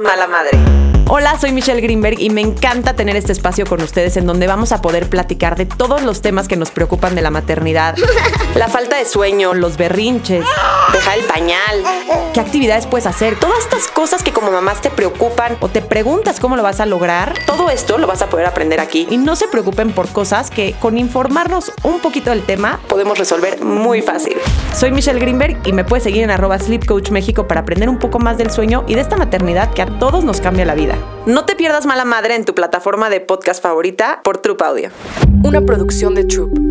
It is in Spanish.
Mala Madre. Hola, soy Michelle Greenberg y me encanta tener este espacio con ustedes en donde vamos a poder platicar de todos los temas que nos preocupan de la maternidad. La falta de sueño, Los berrinches, dejar el pañal, qué actividades puedes hacer, todas estas cosas que como mamás te preocupan. o te preguntas cómo lo vas a lograr. Todo esto lo vas a poder aprender aquí Y no se preocupen por cosas que con informarnos un poquito del tema, podemos resolver muy fácil. soy Michelle Greenberg y me puedes seguir en arroba Sleep México para aprender un poco más del sueño y de esta maternidad que a todos nos cambia la vida. No te pierdas Mala Madre en tu plataforma de podcast favorita por Troop Audio. Una producción de Troop.